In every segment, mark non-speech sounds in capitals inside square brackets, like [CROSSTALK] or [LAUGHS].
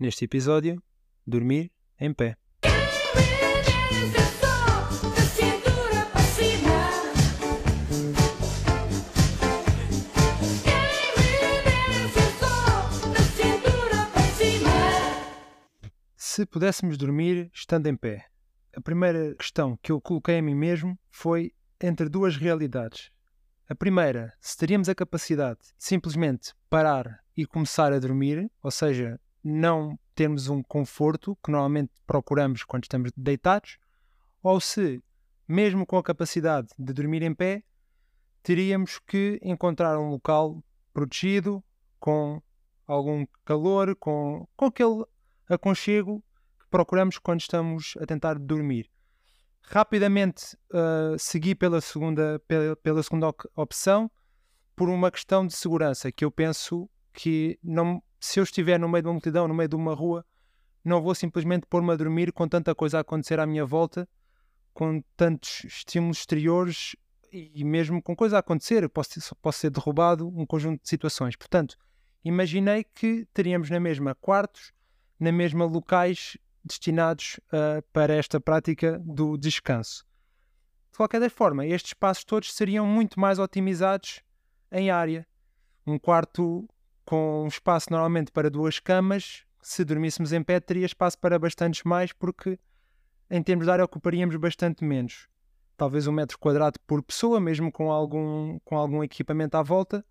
Neste episódio, dormir em pé. Se pudéssemos dormir estando em pé, a primeira questão que eu coloquei a mim mesmo foi entre duas realidades. A primeira, se teríamos a capacidade de simplesmente parar e começar a dormir, ou seja, não termos um conforto que normalmente procuramos quando estamos deitados, ou se, mesmo com a capacidade de dormir em pé, teríamos que encontrar um local protegido, com algum calor, com, com aquele aconchego que procuramos quando estamos a tentar dormir. Rapidamente uh, segui pela segunda, pela, pela segunda opção por uma questão de segurança, que eu penso que não, se eu estiver no meio de uma multidão, no meio de uma rua, não vou simplesmente pôr-me a dormir com tanta coisa a acontecer à minha volta, com tantos estímulos exteriores e mesmo com coisa a acontecer, posso, posso ser derrubado, um conjunto de situações. Portanto, imaginei que teríamos na mesma quartos, na mesma locais destinados uh, para esta prática do descanso. De qualquer forma, estes espaços todos seriam muito mais otimizados em área. Um quarto com espaço normalmente para duas camas, se dormíssemos em pé, teria espaço para bastantes mais, porque em termos de área ocuparíamos bastante menos. Talvez um metro quadrado por pessoa, mesmo com algum, com algum equipamento à volta.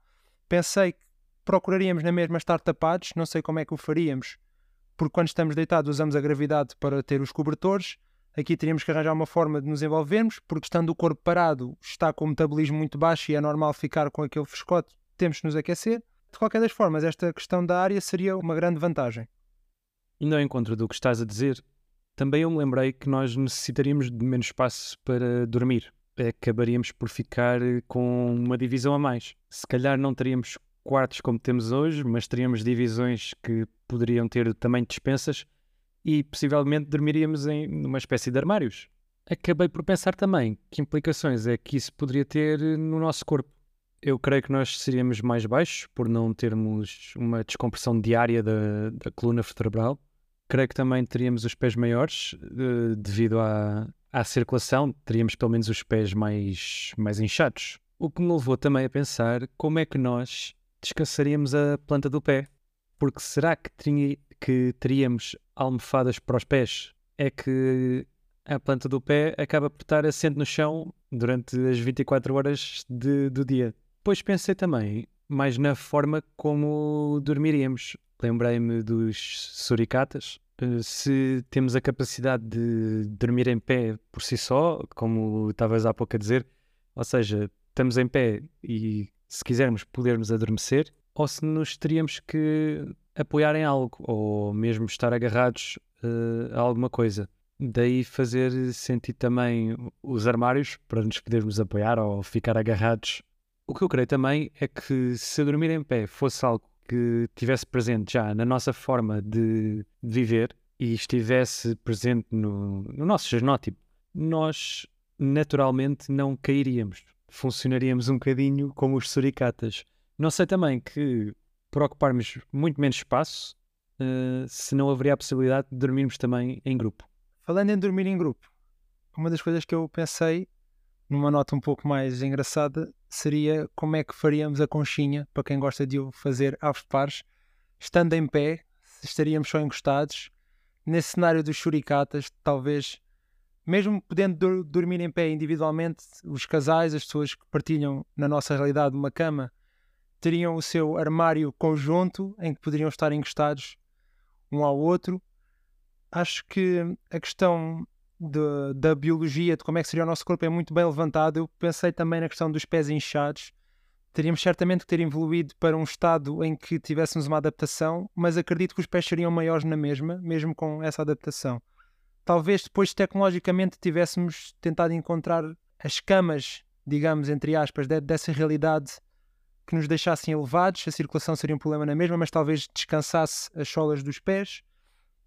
Pensei que procuraríamos na mesma estar tapados, não sei como é que o faríamos, porque quando estamos deitados usamos a gravidade para ter os cobertores. Aqui teríamos que arranjar uma forma de nos envolvermos, porque estando o corpo parado, está com o metabolismo muito baixo e é normal ficar com aquele frescote, temos que nos aquecer. De qualquer das formas, esta questão da área seria uma grande vantagem. Indo ao encontro do que estás a dizer, também eu me lembrei que nós necessitaríamos de menos espaço para dormir. Acabaríamos por ficar com uma divisão a mais. Se calhar não teríamos quartos como temos hoje, mas teríamos divisões que poderiam ter de dispensas e possivelmente dormiríamos em uma espécie de armários. Acabei por pensar também que implicações é que isso poderia ter no nosso corpo. Eu creio que nós seríamos mais baixos por não termos uma descompressão diária da, da coluna vertebral. Creio que também teríamos os pés maiores uh, devido à, à circulação, teríamos pelo menos os pés mais, mais inchados. O que me levou também a pensar como é que nós descansaríamos a planta do pé. Porque será que, que teríamos almofadas para os pés? É que a planta do pé acaba por estar assente no chão durante as 24 horas de, do dia. Depois pensei também mais na forma como dormiríamos. Lembrei-me dos suricatas. Eh, se temos a capacidade de dormir em pé por si só, como estavas há pouco a dizer, ou seja, estamos em pé e se quisermos podermos adormecer, ou se nos teríamos que apoiar em algo, ou mesmo estar agarrados uh, a alguma coisa. Daí fazer sentido também os armários para nos podermos apoiar ou ficar agarrados o que eu creio também é que se dormir em pé fosse algo que tivesse presente já na nossa forma de viver e estivesse presente no, no nosso genótipo, nós naturalmente não cairíamos. Funcionaríamos um bocadinho como os suricatas. Não sei também que, por ocuparmos muito menos espaço, uh, se não haveria a possibilidade de dormirmos também em grupo. Falando em dormir em grupo, uma das coisas que eu pensei, numa nota um pouco mais engraçada, seria como é que faríamos a conchinha, para quem gosta de o fazer aos pares, estando em pé, estaríamos só encostados, nesse cenário dos churicatas, talvez, mesmo podendo dormir em pé individualmente, os casais, as pessoas que partilham na nossa realidade uma cama, teriam o seu armário conjunto em que poderiam estar encostados um ao outro. Acho que a questão de, da biologia, de como é que seria o nosso corpo, é muito bem levantado. Eu pensei também na questão dos pés inchados. Teríamos certamente que ter evoluído para um estado em que tivéssemos uma adaptação, mas acredito que os pés seriam maiores na mesma, mesmo com essa adaptação. Talvez depois tecnologicamente tivéssemos tentado encontrar as camas, digamos, entre aspas, dessa realidade que nos deixassem elevados, a circulação seria um problema na mesma, mas talvez descansasse as solas dos pés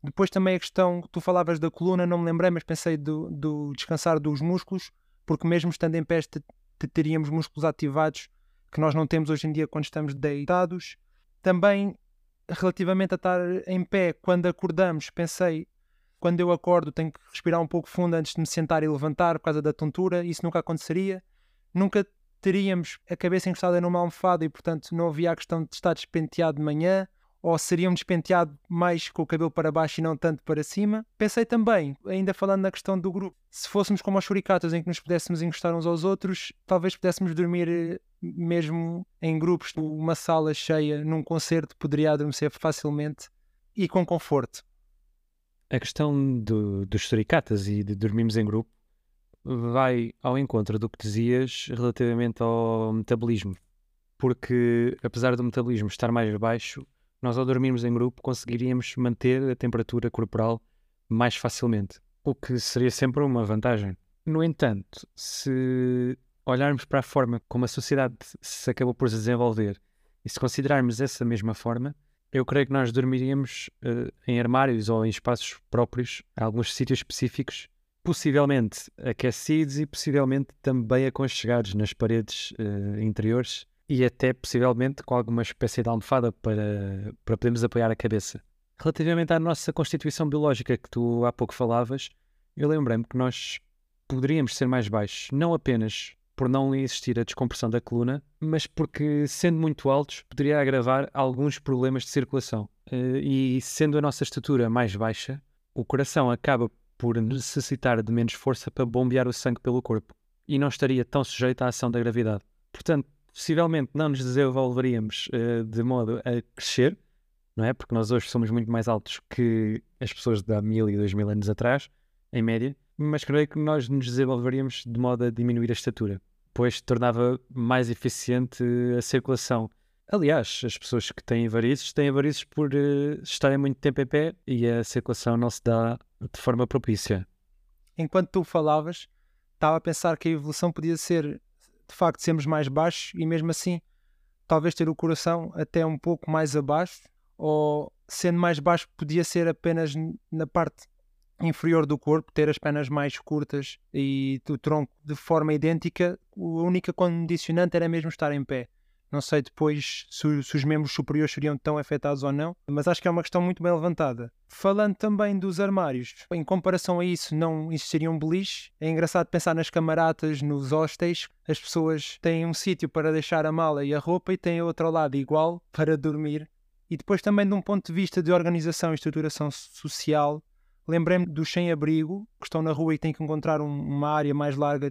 depois também a questão, tu falavas da coluna, não me lembrei, mas pensei do, do descansar dos músculos, porque mesmo estando em pé teríamos músculos ativados que nós não temos hoje em dia quando estamos deitados. Também relativamente a estar em pé, quando acordamos, pensei, quando eu acordo, tenho que respirar um pouco fundo antes de me sentar e levantar por causa da tontura. Isso nunca aconteceria. Nunca teríamos a cabeça encostada numa almofada e, portanto, não havia a questão de estar despenteado de manhã ou seria um despenteado mais com o cabelo para baixo e não tanto para cima. Pensei também, ainda falando na questão do grupo, se fôssemos como os shurikatas em que nos pudéssemos encostar uns aos outros, talvez pudéssemos dormir eh, mesmo em grupos, uma sala cheia, num concerto, poderia adormecer facilmente e com conforto. A questão do, dos shurikatas e de dormirmos em grupo vai ao encontro do que dizias relativamente ao metabolismo. Porque apesar do metabolismo estar mais baixo, nós ao dormirmos em grupo conseguiríamos manter a temperatura corporal mais facilmente, o que seria sempre uma vantagem. No entanto, se olharmos para a forma como a sociedade se acabou por desenvolver e se considerarmos essa mesma forma, eu creio que nós dormiríamos uh, em armários ou em espaços próprios, em alguns sítios específicos, possivelmente aquecidos e possivelmente também aconchegados nas paredes uh, interiores e até possivelmente com alguma espécie de almofada para, para podermos apoiar a cabeça. Relativamente à nossa constituição biológica que tu há pouco falavas, eu lembrei-me que nós poderíamos ser mais baixos, não apenas por não existir a descompressão da coluna, mas porque, sendo muito altos, poderia agravar alguns problemas de circulação. Eh, e sendo a nossa estatura mais baixa, o coração acaba por necessitar de menos força para bombear o sangue pelo corpo e não estaria tão sujeito à ação da gravidade. Portanto, possivelmente não nos desenvolveríamos uh, de modo a crescer, não é? Porque nós hoje somos muito mais altos que as pessoas de há mil e dois mil anos atrás, em média, mas creio que nós nos desenvolveríamos de modo a diminuir a estatura, pois tornava mais eficiente a circulação. Aliás, as pessoas que têm varizes têm varizes por uh, estarem muito tempo em pé e a circulação não se dá de forma propícia. Enquanto tu falavas, estava a pensar que a evolução podia ser de facto sermos mais baixos e mesmo assim talvez ter o coração até um pouco mais abaixo ou sendo mais baixo podia ser apenas na parte inferior do corpo, ter as pernas mais curtas e o tronco de forma idêntica, a única condicionante era mesmo estar em pé. Não sei depois se, se, os membros superiores seriam tão afetados ou não, mas acho que é uma questão muito bem levantada. Falando também dos armários, em comparação a isso, não existiria um beliche. É engraçado pensar nas camaratas, nos hostéis. As pessoas têm um sítio para deixar a mala e a roupa e têm outro lado igual [LAUGHS] para dormir. E depois também de um ponto de vista de organização e estruturação social, lembrei-me dos sem-abrigo, que estão na rua e têm que encontrar um, uma área mais larga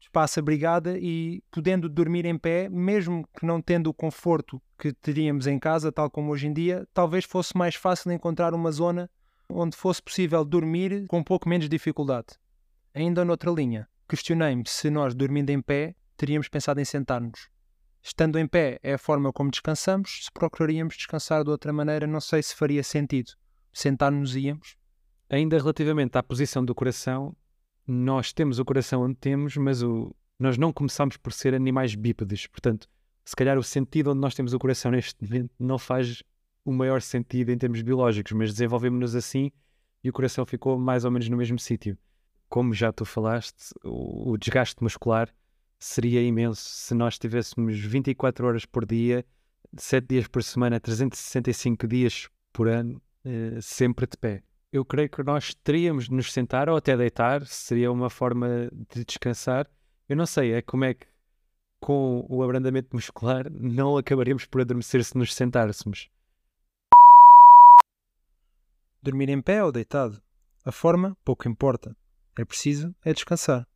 espaço abrigada e podendo dormir em pé, mesmo que não tendo o conforto que teríamos em casa, tal como hoje em dia, talvez fosse mais fácil encontrar uma zona onde fosse possível dormir com um pouco menos dificuldade. Ainda noutra linha, questionei-me se nós, dormindo em pé, teríamos pensado em sentar-nos. Estando em pé é a forma como descansamos, se procuraríamos descansar de outra maneira, não sei se faria sentido. Sentar-nos íamos. Ainda relativamente à posição do coração, nós temos o coração onde temos, mas o, nós não começamos por ser animais bípedes. Portanto, se calhar o sentido onde nós temos o coração neste momento não faz o maior sentido em termos biológicos, mas desenvolvemos-nos assim e o coração ficou mais ou menos no mesmo sítio. Como já tu falaste, o, o desgaste muscular seria imenso se nós tivéssemos 24 horas por dia, 7 dias por semana, 365 dias por ano, eh, sempre de pé eu creio que nós teríamos de nos sentar ou até deitar, seria uma forma de descansar. Eu não sei, é como é que com o abrandamento muscular não acabaríamos por adormecer se nos sentássemos. Dormir em pé ou deitado? A forma pouco importa. É preciso é descansar.